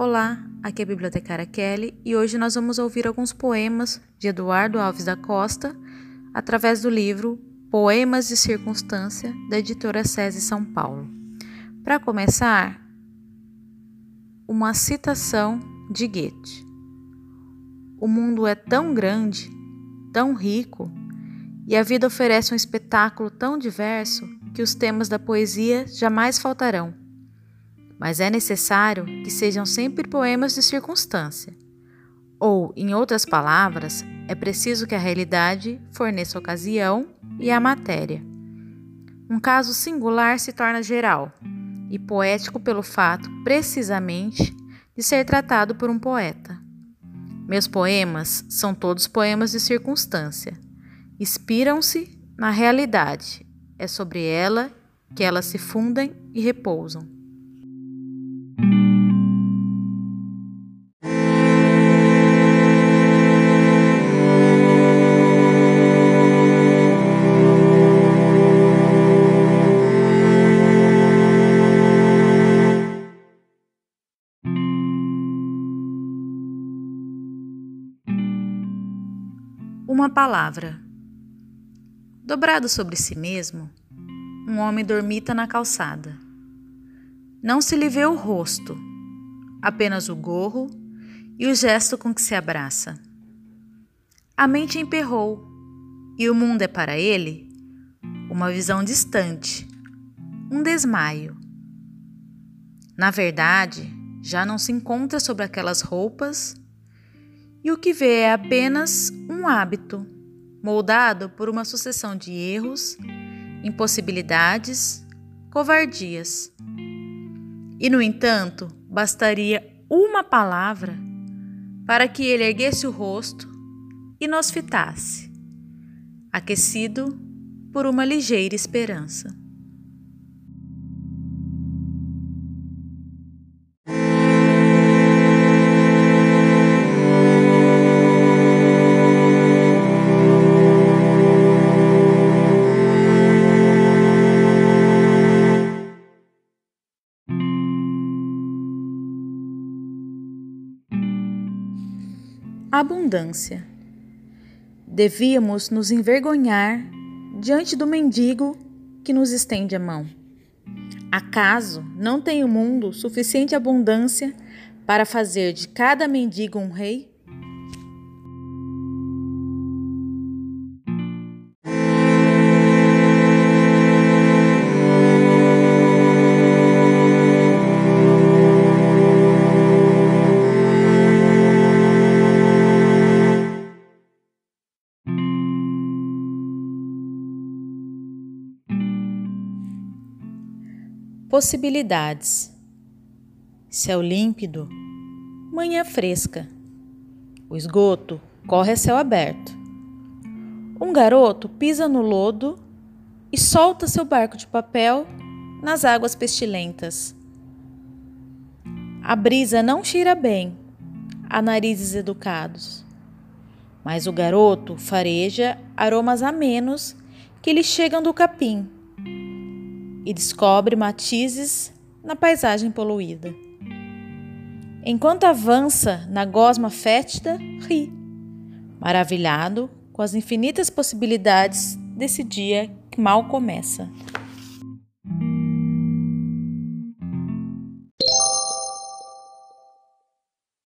Olá, aqui é a bibliotecária Kelly e hoje nós vamos ouvir alguns poemas de Eduardo Alves da Costa através do livro Poemas de Circunstância da editora SESI São Paulo. Para começar, uma citação de Goethe. O mundo é tão grande, tão rico, e a vida oferece um espetáculo tão diverso que os temas da poesia jamais faltarão mas é necessário que sejam sempre poemas de circunstância. Ou, em outras palavras, é preciso que a realidade forneça a ocasião e a matéria. Um caso singular se torna geral e poético pelo fato, precisamente, de ser tratado por um poeta. Meus poemas são todos poemas de circunstância. Inspiram-se na realidade. É sobre ela que elas se fundem e repousam. Uma palavra. Dobrado sobre si mesmo, um homem dormita na calçada. Não se lhe vê o rosto, apenas o gorro e o gesto com que se abraça. A mente emperrou, e o mundo é para ele uma visão distante, um desmaio. Na verdade, já não se encontra sobre aquelas roupas e o que vê é apenas um hábito, moldado por uma sucessão de erros, impossibilidades, covardias. E, no entanto, bastaria uma palavra para que ele erguesse o rosto e nos fitasse, aquecido por uma ligeira esperança. Abundância. Devíamos nos envergonhar diante do mendigo que nos estende a mão. Acaso não tem o mundo suficiente abundância para fazer de cada mendigo um rei? Possibilidades: céu límpido, manhã fresca. O esgoto corre a céu aberto. Um garoto pisa no lodo e solta seu barco de papel nas águas pestilentas. A brisa não cheira bem a narizes educados, mas o garoto fareja aromas amenos que lhe chegam do capim e descobre matizes na paisagem poluída. Enquanto avança na gosma fétida, ri, maravilhado com as infinitas possibilidades desse dia que mal começa.